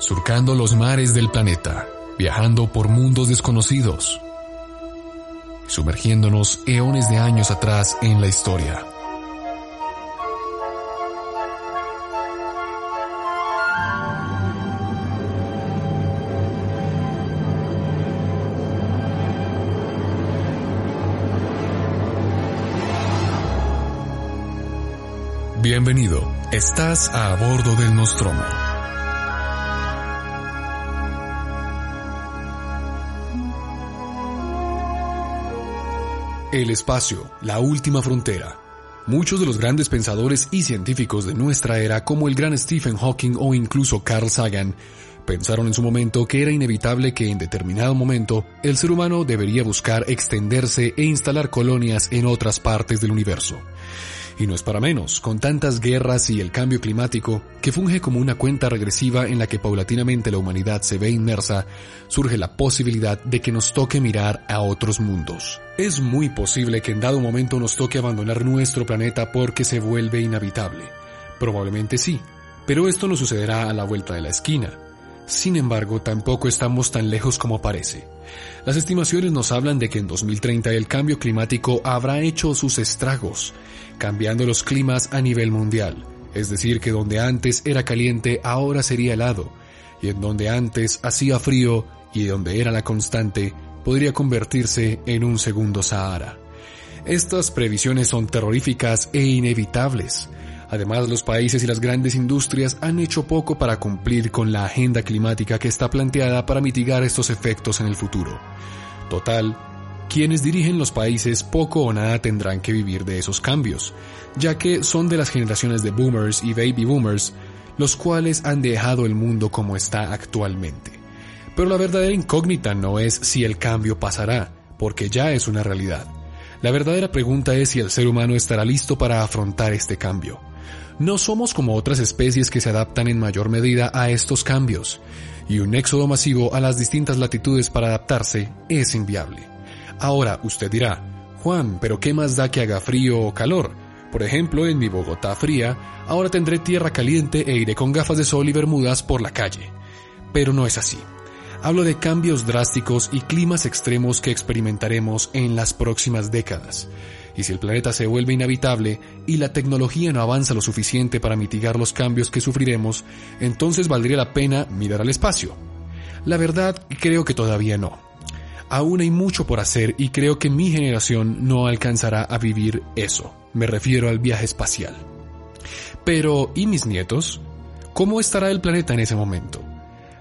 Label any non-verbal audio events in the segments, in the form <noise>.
Surcando los mares del planeta, viajando por mundos desconocidos, sumergiéndonos eones de años atrás en la historia. Bienvenido, estás a bordo del Nostromo. El espacio, la última frontera. Muchos de los grandes pensadores y científicos de nuestra era, como el gran Stephen Hawking o incluso Carl Sagan, pensaron en su momento que era inevitable que en determinado momento el ser humano debería buscar extenderse e instalar colonias en otras partes del universo. Y no es para menos, con tantas guerras y el cambio climático, que funge como una cuenta regresiva en la que paulatinamente la humanidad se ve inmersa, surge la posibilidad de que nos toque mirar a otros mundos. Es muy posible que en dado momento nos toque abandonar nuestro planeta porque se vuelve inhabitable. Probablemente sí, pero esto no sucederá a la vuelta de la esquina. Sin embargo, tampoco estamos tan lejos como parece. Las estimaciones nos hablan de que en 2030 el cambio climático habrá hecho sus estragos, cambiando los climas a nivel mundial, es decir, que donde antes era caliente ahora sería helado, y en donde antes hacía frío y donde era la constante podría convertirse en un segundo Sahara. Estas previsiones son terroríficas e inevitables. Además, los países y las grandes industrias han hecho poco para cumplir con la agenda climática que está planteada para mitigar estos efectos en el futuro. Total, quienes dirigen los países poco o nada tendrán que vivir de esos cambios, ya que son de las generaciones de boomers y baby boomers los cuales han dejado el mundo como está actualmente. Pero la verdadera incógnita no es si el cambio pasará, porque ya es una realidad. La verdadera pregunta es si el ser humano estará listo para afrontar este cambio. No somos como otras especies que se adaptan en mayor medida a estos cambios, y un éxodo masivo a las distintas latitudes para adaptarse es inviable. Ahora usted dirá, Juan, pero ¿qué más da que haga frío o calor? Por ejemplo, en mi Bogotá fría, ahora tendré tierra caliente e iré con gafas de sol y bermudas por la calle. Pero no es así. Hablo de cambios drásticos y climas extremos que experimentaremos en las próximas décadas. Y si el planeta se vuelve inhabitable y la tecnología no avanza lo suficiente para mitigar los cambios que sufriremos, entonces valdría la pena mirar al espacio. La verdad, creo que todavía no. Aún hay mucho por hacer y creo que mi generación no alcanzará a vivir eso. Me refiero al viaje espacial. Pero, ¿y mis nietos? ¿Cómo estará el planeta en ese momento?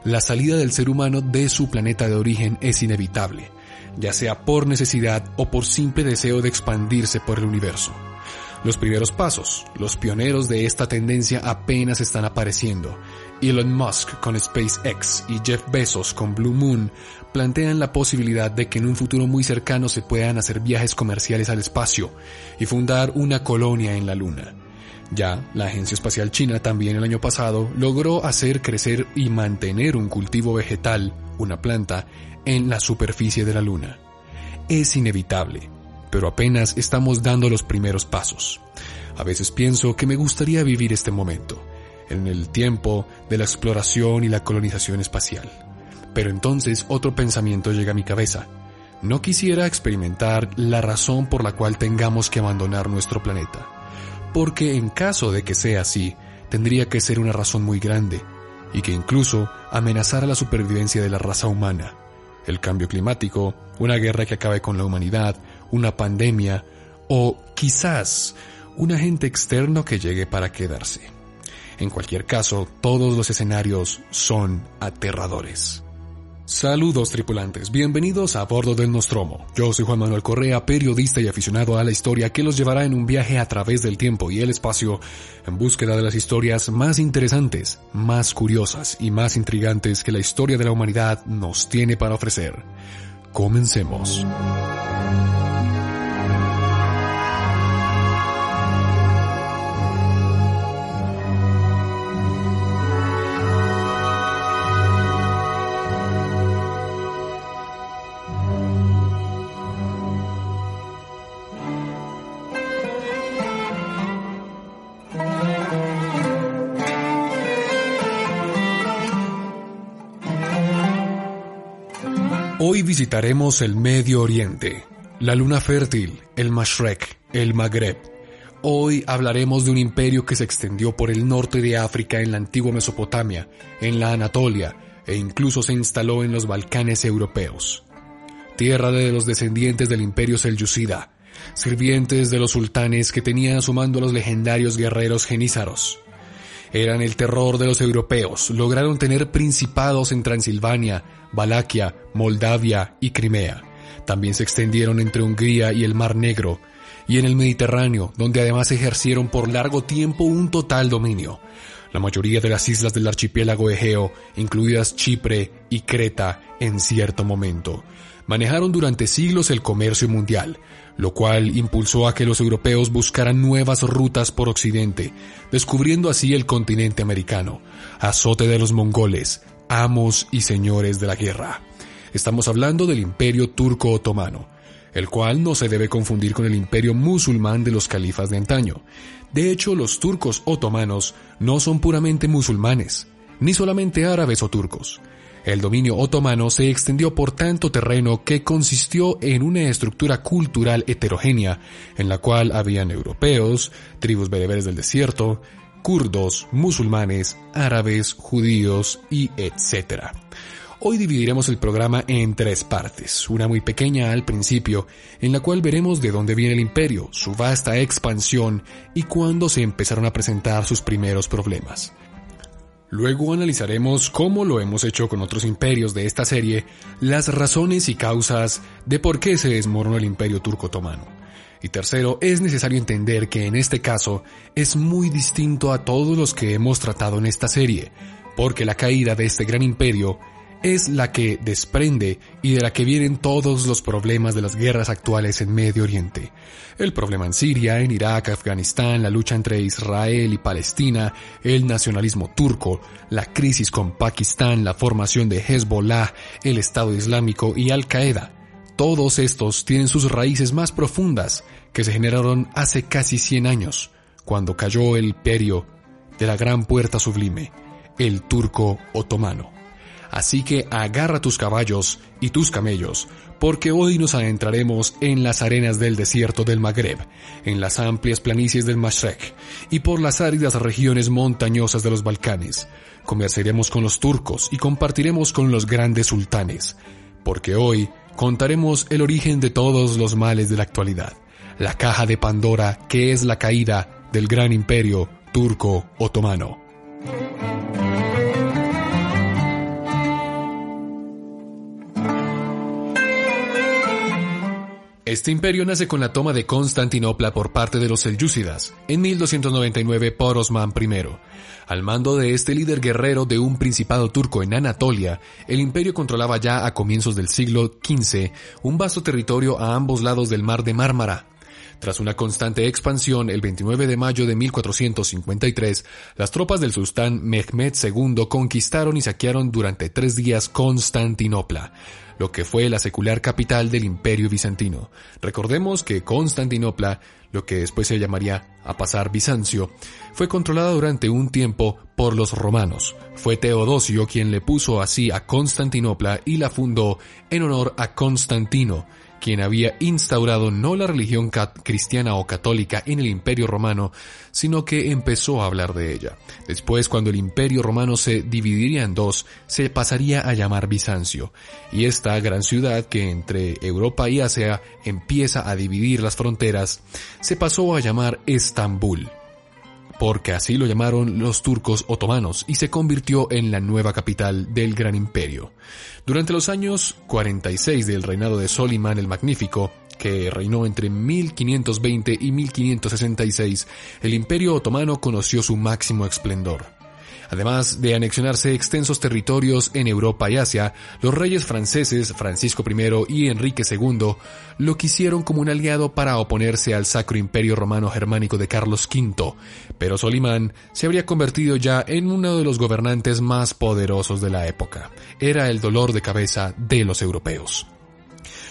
La salida del ser humano de su planeta de origen es inevitable, ya sea por necesidad o por simple deseo de expandirse por el universo. Los primeros pasos, los pioneros de esta tendencia apenas están apareciendo. Elon Musk con SpaceX y Jeff Bezos con Blue Moon plantean la posibilidad de que en un futuro muy cercano se puedan hacer viajes comerciales al espacio y fundar una colonia en la Luna. Ya, la Agencia Espacial China también el año pasado logró hacer crecer y mantener un cultivo vegetal, una planta, en la superficie de la Luna. Es inevitable, pero apenas estamos dando los primeros pasos. A veces pienso que me gustaría vivir este momento, en el tiempo de la exploración y la colonización espacial. Pero entonces otro pensamiento llega a mi cabeza. No quisiera experimentar la razón por la cual tengamos que abandonar nuestro planeta. Porque en caso de que sea así, tendría que ser una razón muy grande, y que incluso amenazara la supervivencia de la raza humana. El cambio climático, una guerra que acabe con la humanidad, una pandemia, o quizás un agente externo que llegue para quedarse. En cualquier caso, todos los escenarios son aterradores. Saludos tripulantes, bienvenidos a bordo del Nostromo. Yo soy Juan Manuel Correa, periodista y aficionado a la historia que los llevará en un viaje a través del tiempo y el espacio en búsqueda de las historias más interesantes, más curiosas y más intrigantes que la historia de la humanidad nos tiene para ofrecer. Comencemos. Visitaremos el Medio Oriente, la luna fértil, el Mashrek, el Magreb. Hoy hablaremos de un imperio que se extendió por el norte de África en la antigua Mesopotamia, en la Anatolia e incluso se instaló en los Balcanes europeos. Tierra de los descendientes del imperio selyúcida, sirvientes de los sultanes que tenían a su mando a los legendarios guerreros genízaros eran el terror de los europeos, lograron tener principados en Transilvania, Valaquia, Moldavia y Crimea. También se extendieron entre Hungría y el Mar Negro, y en el Mediterráneo, donde además ejercieron por largo tiempo un total dominio. La mayoría de las islas del archipiélago Egeo, incluidas Chipre y Creta, en cierto momento, manejaron durante siglos el comercio mundial, lo cual impulsó a que los europeos buscaran nuevas rutas por Occidente, descubriendo así el continente americano, azote de los mongoles, amos y señores de la guerra. Estamos hablando del imperio turco otomano, el cual no se debe confundir con el imperio musulmán de los califas de antaño. De hecho, los turcos otomanos no son puramente musulmanes, ni solamente árabes o turcos. El dominio otomano se extendió por tanto terreno que consistió en una estructura cultural heterogénea, en la cual habían europeos, tribus bereberes del desierto, kurdos, musulmanes, árabes, judíos y etc. Hoy dividiremos el programa en tres partes, una muy pequeña al principio, en la cual veremos de dónde viene el imperio, su vasta expansión y cuándo se empezaron a presentar sus primeros problemas. Luego analizaremos, cómo lo hemos hecho con otros imperios de esta serie, las razones y causas de por qué se desmoronó el imperio turco otomano. Y tercero, es necesario entender que en este caso es muy distinto a todos los que hemos tratado en esta serie, porque la caída de este gran imperio es la que desprende y de la que vienen todos los problemas de las guerras actuales en Medio Oriente. El problema en Siria, en Irak, Afganistán, la lucha entre Israel y Palestina, el nacionalismo turco, la crisis con Pakistán, la formación de Hezbollah, el Estado Islámico y Al-Qaeda. Todos estos tienen sus raíces más profundas que se generaron hace casi 100 años, cuando cayó el imperio de la Gran Puerta Sublime, el turco otomano. Así que agarra tus caballos y tus camellos, porque hoy nos adentraremos en las arenas del desierto del Magreb, en las amplias planicies del Mashrek y por las áridas regiones montañosas de los Balcanes. Conversaremos con los turcos y compartiremos con los grandes sultanes, porque hoy contaremos el origen de todos los males de la actualidad, la caja de Pandora que es la caída del gran imperio turco otomano. Este imperio nace con la toma de Constantinopla por parte de los selyúcidas en 1299 por Osman I. Al mando de este líder guerrero de un principado turco en Anatolia, el imperio controlaba ya a comienzos del siglo XV un vasto territorio a ambos lados del mar de Mármara, tras una constante expansión, el 29 de mayo de 1453, las tropas del sultán Mehmed II conquistaron y saquearon durante tres días Constantinopla, lo que fue la secular capital del imperio bizantino. Recordemos que Constantinopla, lo que después se llamaría a pasar Bizancio, fue controlada durante un tiempo por los romanos. Fue Teodosio quien le puso así a Constantinopla y la fundó en honor a Constantino, quien había instaurado no la religión cristiana o católica en el imperio romano, sino que empezó a hablar de ella. Después, cuando el imperio romano se dividiría en dos, se pasaría a llamar Bizancio, y esta gran ciudad que entre Europa y Asia empieza a dividir las fronteras, se pasó a llamar Estambul porque así lo llamaron los turcos otomanos y se convirtió en la nueva capital del gran imperio. Durante los años 46 del reinado de Solimán el Magnífico, que reinó entre 1520 y 1566, el imperio otomano conoció su máximo esplendor. Además de anexionarse extensos territorios en Europa y Asia, los reyes franceses Francisco I y Enrique II lo quisieron como un aliado para oponerse al Sacro Imperio Romano Germánico de Carlos V, pero Solimán se habría convertido ya en uno de los gobernantes más poderosos de la época. Era el dolor de cabeza de los europeos.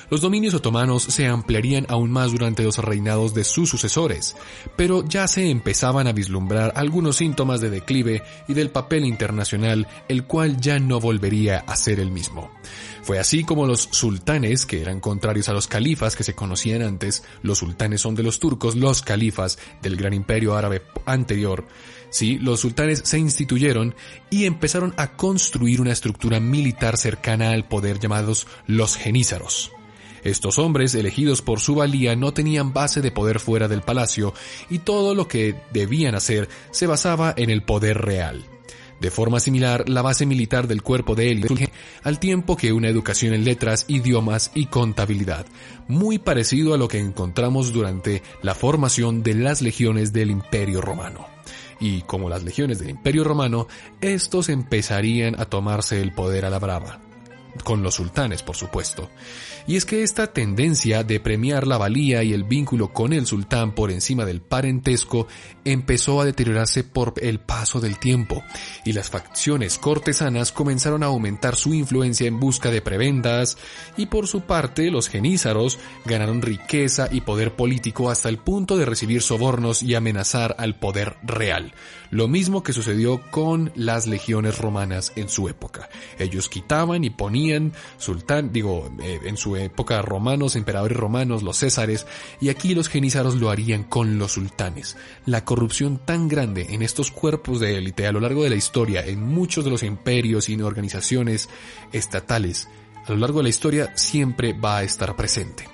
Los dominios otomanos se ampliarían aún más durante los reinados de sus sucesores, pero ya se empezaban a vislumbrar algunos síntomas de declive y del papel internacional, el cual ya no volvería a ser el mismo. Fue así como los sultanes, que eran contrarios a los califas que se conocían antes, los sultanes son de los turcos, los califas del gran imperio árabe anterior, sí, los sultanes se instituyeron y empezaron a construir una estructura militar cercana al poder llamados los genízaros. Estos hombres, elegidos por su valía, no tenían base de poder fuera del palacio y todo lo que debían hacer se basaba en el poder real. De forma similar, la base militar del cuerpo de élite surge al tiempo que una educación en letras, idiomas y contabilidad, muy parecido a lo que encontramos durante la formación de las legiones del Imperio Romano. Y como las legiones del Imperio Romano, estos empezarían a tomarse el poder a la brava con los sultanes, por supuesto. Y es que esta tendencia de premiar la valía y el vínculo con el sultán por encima del parentesco empezó a deteriorarse por el paso del tiempo, y las facciones cortesanas comenzaron a aumentar su influencia en busca de prebendas, y por su parte los genízaros ganaron riqueza y poder político hasta el punto de recibir sobornos y amenazar al poder real, lo mismo que sucedió con las legiones romanas en su época. Ellos quitaban y ponían sultán, digo, eh, en su época romanos, emperadores romanos, los césares, y aquí los genízaros lo harían con los sultanes. La corrupción tan grande en estos cuerpos de élite a lo largo de la historia, en muchos de los imperios y organizaciones estatales, a lo largo de la historia siempre va a estar presente.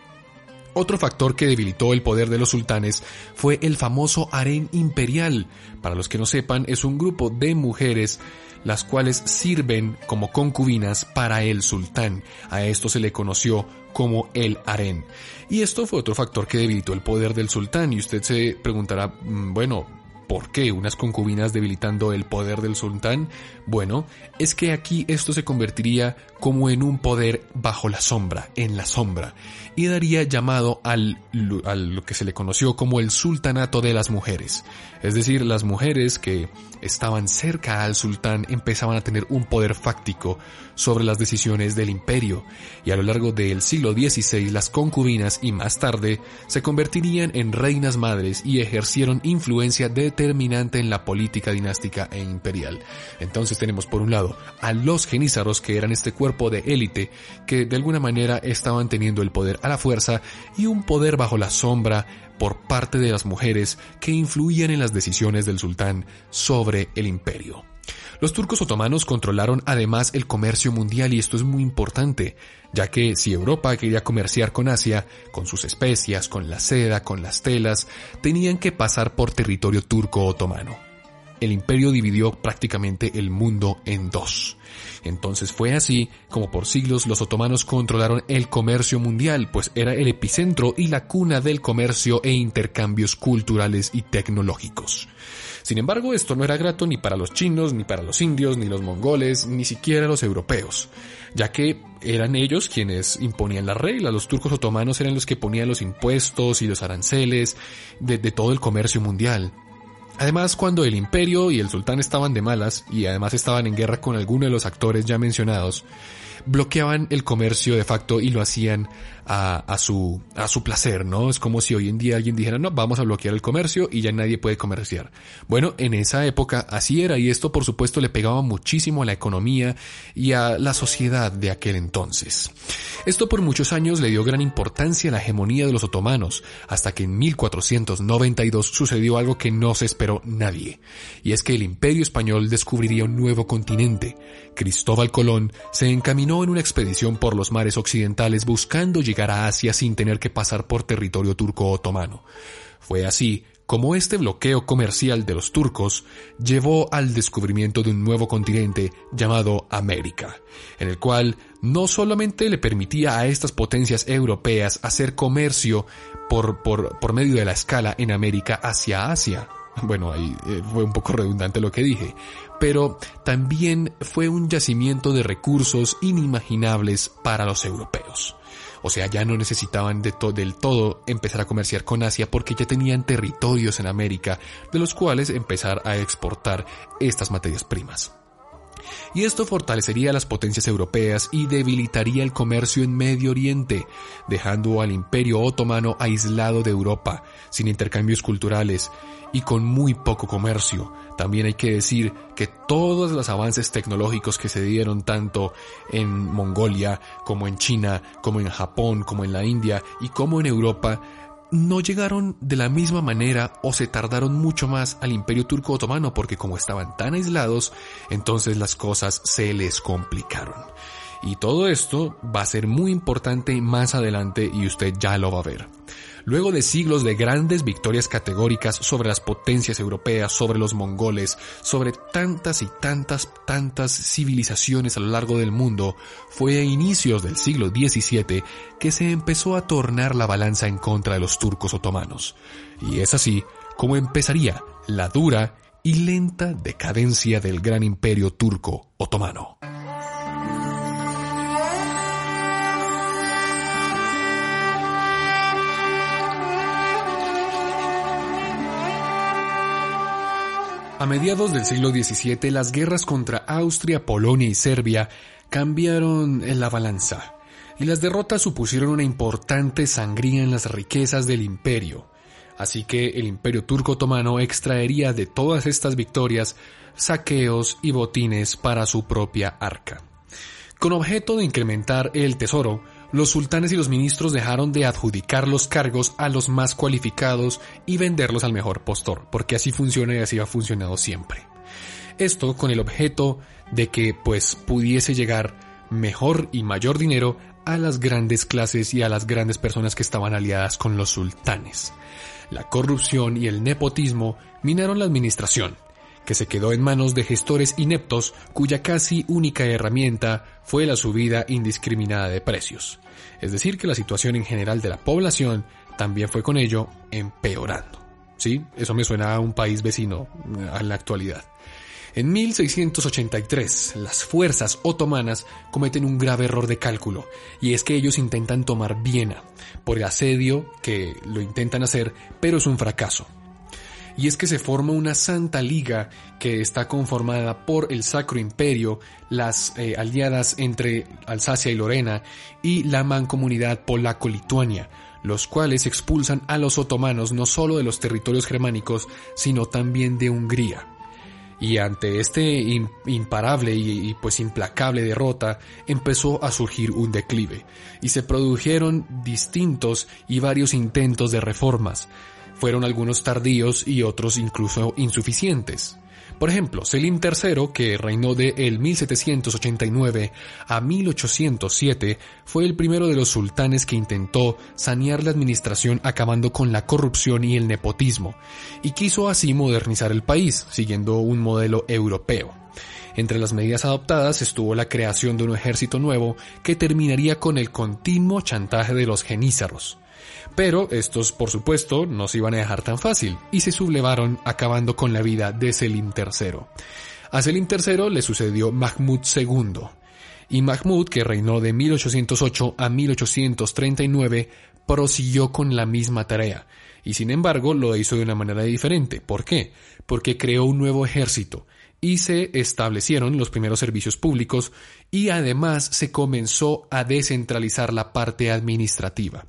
Otro factor que debilitó el poder de los sultanes fue el famoso harén imperial. Para los que no sepan, es un grupo de mujeres las cuales sirven como concubinas para el sultán. A esto se le conoció como el harén. Y esto fue otro factor que debilitó el poder del sultán. Y usted se preguntará, mm, bueno, ¿Por qué unas concubinas debilitando el poder del sultán? Bueno, es que aquí esto se convertiría como en un poder bajo la sombra, en la sombra, y daría llamado al, a lo que se le conoció como el sultanato de las mujeres. Es decir, las mujeres que estaban cerca al sultán empezaban a tener un poder fáctico sobre las decisiones del imperio, y a lo largo del siglo XVI las concubinas y más tarde se convertirían en reinas madres y ejercieron influencia determinante en la política dinástica e imperial. Entonces tenemos por un lado a los genízaros que eran este cuerpo de élite que de alguna manera estaban teniendo el poder a la fuerza y un poder bajo la sombra por parte de las mujeres que influían en las decisiones del sultán sobre el imperio. Los turcos otomanos controlaron además el comercio mundial y esto es muy importante, ya que si Europa quería comerciar con Asia, con sus especias, con la seda, con las telas, tenían que pasar por territorio turco otomano. El imperio dividió prácticamente el mundo en dos. Entonces fue así como por siglos los otomanos controlaron el comercio mundial, pues era el epicentro y la cuna del comercio e intercambios culturales y tecnológicos. Sin embargo, esto no era grato ni para los chinos, ni para los indios, ni los mongoles, ni siquiera los europeos, ya que eran ellos quienes imponían la regla, los turcos otomanos eran los que ponían los impuestos y los aranceles de, de todo el comercio mundial. Además, cuando el imperio y el sultán estaban de malas, y además estaban en guerra con alguno de los actores ya mencionados, bloqueaban el comercio de facto y lo hacían a, su, a su placer, ¿no? Es como si hoy en día alguien dijera, no, vamos a bloquear el comercio y ya nadie puede comerciar. Bueno, en esa época así era y esto por supuesto le pegaba muchísimo a la economía y a la sociedad de aquel entonces. Esto por muchos años le dio gran importancia a la hegemonía de los otomanos, hasta que en 1492 sucedió algo que no se esperó nadie, y es que el imperio español descubriría un nuevo continente. Cristóbal Colón se encaminó en una expedición por los mares occidentales buscando llegar a Asia sin tener que pasar por territorio turco otomano. Fue así como este bloqueo comercial de los turcos llevó al descubrimiento de un nuevo continente llamado América, en el cual no solamente le permitía a estas potencias europeas hacer comercio por, por, por medio de la escala en América hacia Asia, bueno, ahí eh, fue un poco redundante lo que dije, pero también fue un yacimiento de recursos inimaginables para los europeos. O sea, ya no necesitaban de del todo empezar a comerciar con Asia porque ya tenían territorios en América de los cuales empezar a exportar estas materias primas y esto fortalecería las potencias europeas y debilitaría el comercio en Medio Oriente, dejando al imperio otomano aislado de Europa, sin intercambios culturales y con muy poco comercio. También hay que decir que todos los avances tecnológicos que se dieron tanto en Mongolia como en China, como en Japón, como en la India y como en Europa, no llegaron de la misma manera o se tardaron mucho más al imperio turco otomano porque como estaban tan aislados, entonces las cosas se les complicaron. Y todo esto va a ser muy importante más adelante y usted ya lo va a ver. Luego de siglos de grandes victorias categóricas sobre las potencias europeas, sobre los mongoles, sobre tantas y tantas, tantas civilizaciones a lo largo del mundo, fue a inicios del siglo XVII que se empezó a tornar la balanza en contra de los turcos otomanos. Y es así como empezaría la dura y lenta decadencia del gran imperio turco otomano. A mediados del siglo XVII, las guerras contra Austria, Polonia y Serbia cambiaron la balanza, y las derrotas supusieron una importante sangría en las riquezas del imperio. Así que el imperio turco otomano extraería de todas estas victorias saqueos y botines para su propia arca. Con objeto de incrementar el tesoro, los sultanes y los ministros dejaron de adjudicar los cargos a los más cualificados y venderlos al mejor postor, porque así funciona y así ha funcionado siempre. Esto con el objeto de que pues pudiese llegar mejor y mayor dinero a las grandes clases y a las grandes personas que estaban aliadas con los sultanes. La corrupción y el nepotismo minaron la administración que se quedó en manos de gestores ineptos cuya casi única herramienta fue la subida indiscriminada de precios. Es decir, que la situación en general de la población también fue con ello empeorando. ¿Sí? Eso me suena a un país vecino en la actualidad. En 1683, las fuerzas otomanas cometen un grave error de cálculo, y es que ellos intentan tomar Viena, por el asedio que lo intentan hacer, pero es un fracaso y es que se forma una santa liga que está conformada por el Sacro Imperio, las eh, aliadas entre Alsacia y Lorena y la mancomunidad polaco-lituania, los cuales expulsan a los otomanos no solo de los territorios germánicos, sino también de Hungría. Y ante este imparable y, pues implacable derrota, empezó a surgir un declive, y se produjeron distintos y varios intentos de reformas, fueron algunos tardíos y otros incluso insuficientes. Por ejemplo, Selim III, que reinó de el 1789 a 1807, fue el primero de los sultanes que intentó sanear la administración acabando con la corrupción y el nepotismo, y quiso así modernizar el país, siguiendo un modelo europeo. Entre las medidas adoptadas estuvo la creación de un ejército nuevo que terminaría con el continuo chantaje de los genízaros. Pero estos, por supuesto, no se iban a dejar tan fácil y se sublevaron acabando con la vida de Selim III. A Selim III le sucedió Mahmud II, y Mahmud, que reinó de 1808 a 1839, prosiguió con la misma tarea, y sin embargo lo hizo de una manera diferente. ¿Por qué? Porque creó un nuevo ejército, y se establecieron los primeros servicios públicos, y además se comenzó a descentralizar la parte administrativa.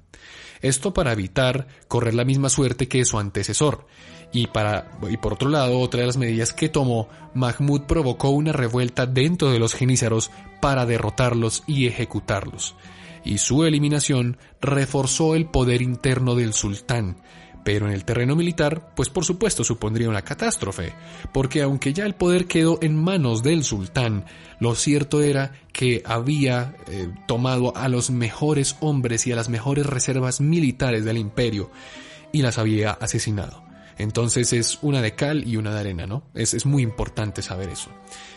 Esto para evitar correr la misma suerte que su antecesor. Y, para, y por otro lado, otra de las medidas que tomó, Mahmud provocó una revuelta dentro de los genízaros para derrotarlos y ejecutarlos. Y su eliminación reforzó el poder interno del sultán, pero en el terreno militar, pues por supuesto supondría una catástrofe, porque aunque ya el poder quedó en manos del sultán, lo cierto era que había eh, tomado a los mejores hombres y a las mejores reservas militares del imperio y las había asesinado. Entonces es una de cal y una de arena, ¿no? Es, es muy importante saber eso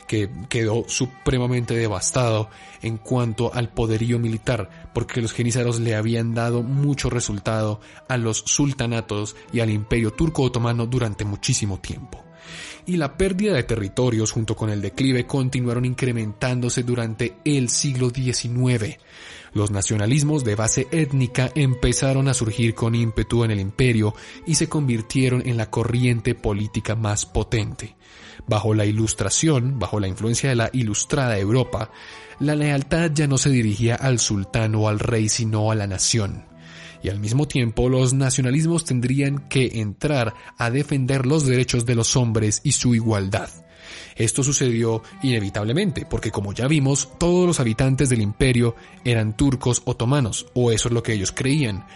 que quedó supremamente devastado en cuanto al poderío militar, porque los genízaros le habían dado mucho resultado a los sultanatos y al imperio turco otomano durante muchísimo tiempo. Y la pérdida de territorios junto con el declive continuaron incrementándose durante el siglo XIX. Los nacionalismos de base étnica empezaron a surgir con ímpetu en el imperio y se convirtieron en la corriente política más potente. Bajo la ilustración, bajo la influencia de la ilustrada Europa, la lealtad ya no se dirigía al sultán o al rey, sino a la nación. Y al mismo tiempo los nacionalismos tendrían que entrar a defender los derechos de los hombres y su igualdad. Esto sucedió inevitablemente, porque como ya vimos, todos los habitantes del imperio eran turcos otomanos, o eso es lo que ellos creían,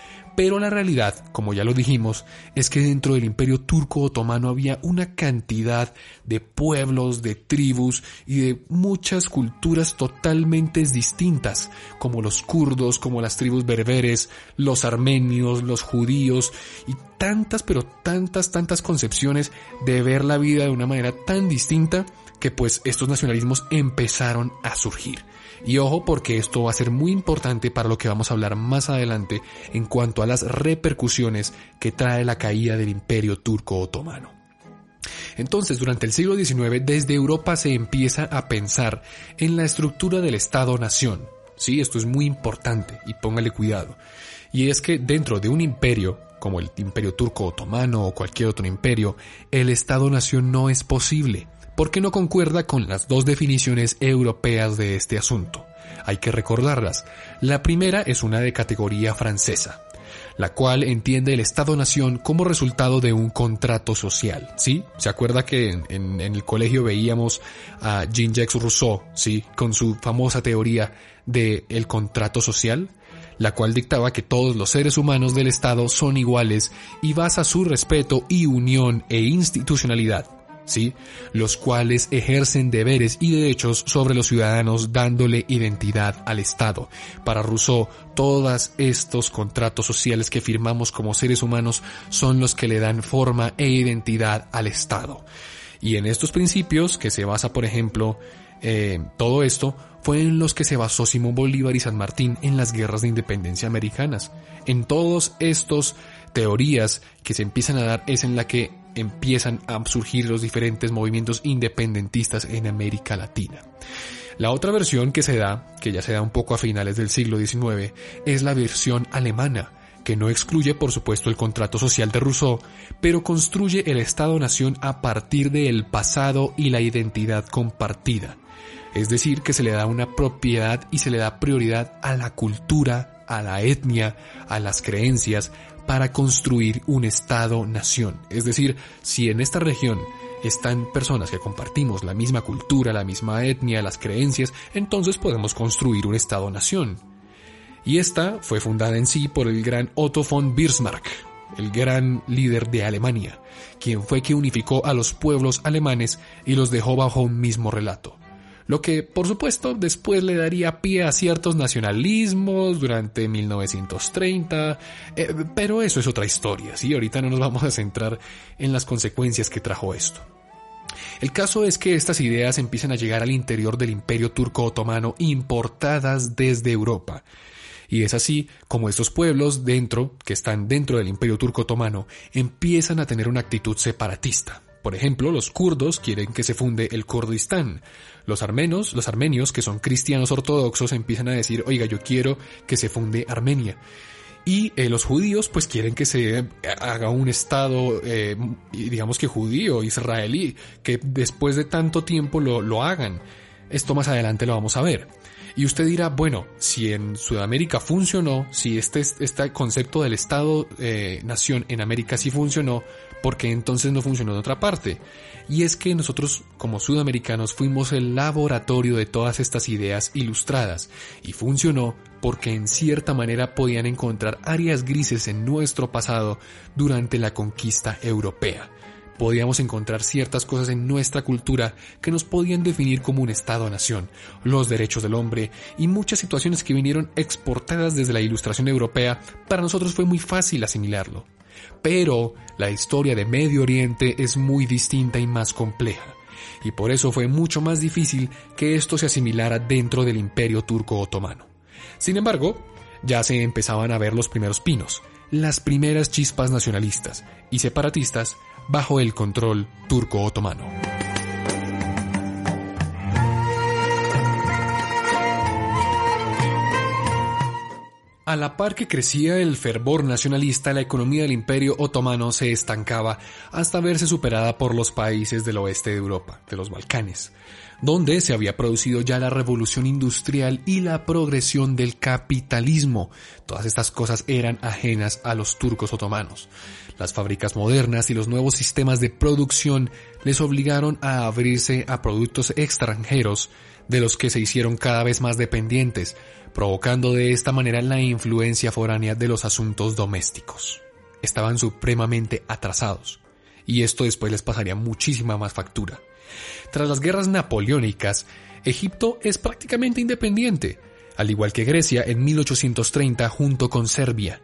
pero la realidad, como ya lo dijimos, es que dentro del imperio turco otomano había una cantidad de pueblos, de tribus y de muchas culturas totalmente distintas, como los kurdos, como las tribus berberes, los armenios, los judíos y tantas, pero tantas, tantas concepciones de ver la vida de una manera tan distinta que pues estos nacionalismos empezaron a surgir. Y ojo porque esto va a ser muy importante para lo que vamos a hablar más adelante en cuanto a las repercusiones que trae la caída del imperio turco otomano. Entonces, durante el siglo XIX, desde Europa se empieza a pensar en la estructura del Estado-Nación. Sí, esto es muy importante y póngale cuidado. Y es que dentro de un imperio, como el imperio turco otomano o cualquier otro imperio, el Estado-Nación no es posible porque no concuerda con las dos definiciones europeas de este asunto. Hay que recordarlas. La primera es una de categoría francesa, la cual entiende el Estado-Nación como resultado de un contrato social, ¿sí? ¿Se acuerda que en, el colegio veíamos a Jean-Jacques Rousseau, ¿sí? Con su famosa teoría de el contrato social? la cual dictaba que todos los seres humanos del Estado son iguales y basa su respeto y unión e institucionalidad ¿sí? Los cuales ejercen deberes y derechos sobre los ciudadanos dándole identidad al Estado. Para Rousseau, todos estos contratos sociales que firmamos como seres humanos son los que le dan forma e identidad al Estado. Y en estos principios, que se basa, por ejemplo, eh, todo esto, fue en los que se basó Simón Bolívar y San Martín en las guerras de independencia americanas. En todos estos teorías que se empiezan a dar es en la que empiezan a surgir los diferentes movimientos independentistas en América Latina. La otra versión que se da, que ya se da un poco a finales del siglo XIX, es la versión alemana, que no excluye por supuesto el contrato social de Rousseau, pero construye el Estado-Nación a partir del pasado y la identidad compartida. Es decir, que se le da una propiedad y se le da prioridad a la cultura, a la etnia, a las creencias, para construir un Estado-nación. Es decir, si en esta región están personas que compartimos la misma cultura, la misma etnia, las creencias, entonces podemos construir un Estado-nación. Y esta fue fundada en sí por el gran Otto von Bismarck, el gran líder de Alemania, quien fue que unificó a los pueblos alemanes y los dejó bajo un mismo relato lo que por supuesto después le daría pie a ciertos nacionalismos durante 1930, eh, pero eso es otra historia, ¿sí? Ahorita no nos <laughs> vamos a centrar en las consecuencias que trajo esto. El caso es que estas ideas empiezan a llegar al interior del imperio turco otomano importadas desde Europa. Y es así como estos pueblos dentro, que están dentro del imperio turco otomano, empiezan a tener una actitud separatista. Por ejemplo, los kurdos quieren que se funde el Kurdistán. Los armenos, los armenios, que son cristianos ortodoxos, empiezan a decir, oiga, yo quiero que se funde Armenia. Y eh, los judíos pues quieren que se haga un estado, eh, digamos que judío, israelí, que después de tanto tiempo lo, lo hagan. Esto más adelante lo vamos a ver. Y usted dirá, bueno, si en Sudamérica funcionó, si este, este concepto del Estado-Nación eh, en América sí funcionó, porque entonces no funcionó en otra parte. Y es que nosotros como sudamericanos fuimos el laboratorio de todas estas ideas ilustradas y funcionó porque en cierta manera podían encontrar áreas grises en nuestro pasado durante la conquista europea. Podíamos encontrar ciertas cosas en nuestra cultura que nos podían definir como un Estado-nación, los derechos del hombre y muchas situaciones que vinieron exportadas desde la ilustración europea, para nosotros fue muy fácil asimilarlo. Pero la historia de Medio Oriente es muy distinta y más compleja, y por eso fue mucho más difícil que esto se asimilara dentro del imperio turco otomano. Sin embargo, ya se empezaban a ver los primeros pinos, las primeras chispas nacionalistas y separatistas bajo el control turco-otomano. A la par que crecía el fervor nacionalista, la economía del imperio otomano se estancaba hasta verse superada por los países del oeste de Europa, de los Balcanes, donde se había producido ya la revolución industrial y la progresión del capitalismo. Todas estas cosas eran ajenas a los turcos otomanos. Las fábricas modernas y los nuevos sistemas de producción les obligaron a abrirse a productos extranjeros de los que se hicieron cada vez más dependientes, provocando de esta manera la influencia foránea de los asuntos domésticos. Estaban supremamente atrasados, y esto después les pasaría muchísima más factura. Tras las guerras napoleónicas, Egipto es prácticamente independiente, al igual que Grecia en 1830 junto con Serbia.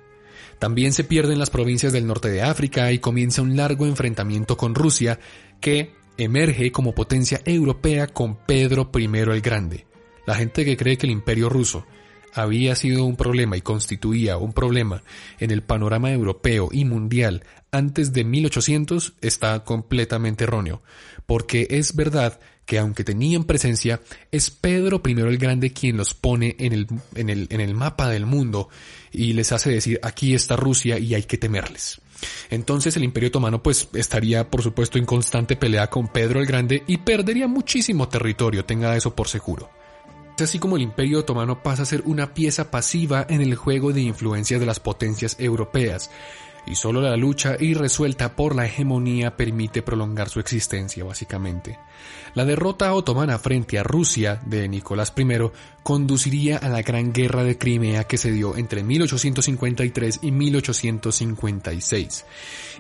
También se pierden las provincias del norte de África y comienza un largo enfrentamiento con Rusia que emerge como potencia europea con Pedro I el Grande. La gente que cree que el imperio ruso había sido un problema y constituía un problema en el panorama europeo y mundial antes de 1800 está completamente erróneo, porque es verdad que aunque tenían presencia, es Pedro I el Grande quien los pone en el, en el, en el mapa del mundo y les hace decir aquí está Rusia y hay que temerles. Entonces el Imperio Otomano pues estaría por supuesto en constante pelea con Pedro el Grande y perdería muchísimo territorio, tenga eso por seguro. Es así como el Imperio Otomano pasa a ser una pieza pasiva en el juego de influencia de las potencias europeas, y solo la lucha irresuelta por la hegemonía permite prolongar su existencia, básicamente. La derrota otomana frente a Rusia de Nicolás I conduciría a la Gran Guerra de Crimea que se dio entre 1853 y 1856,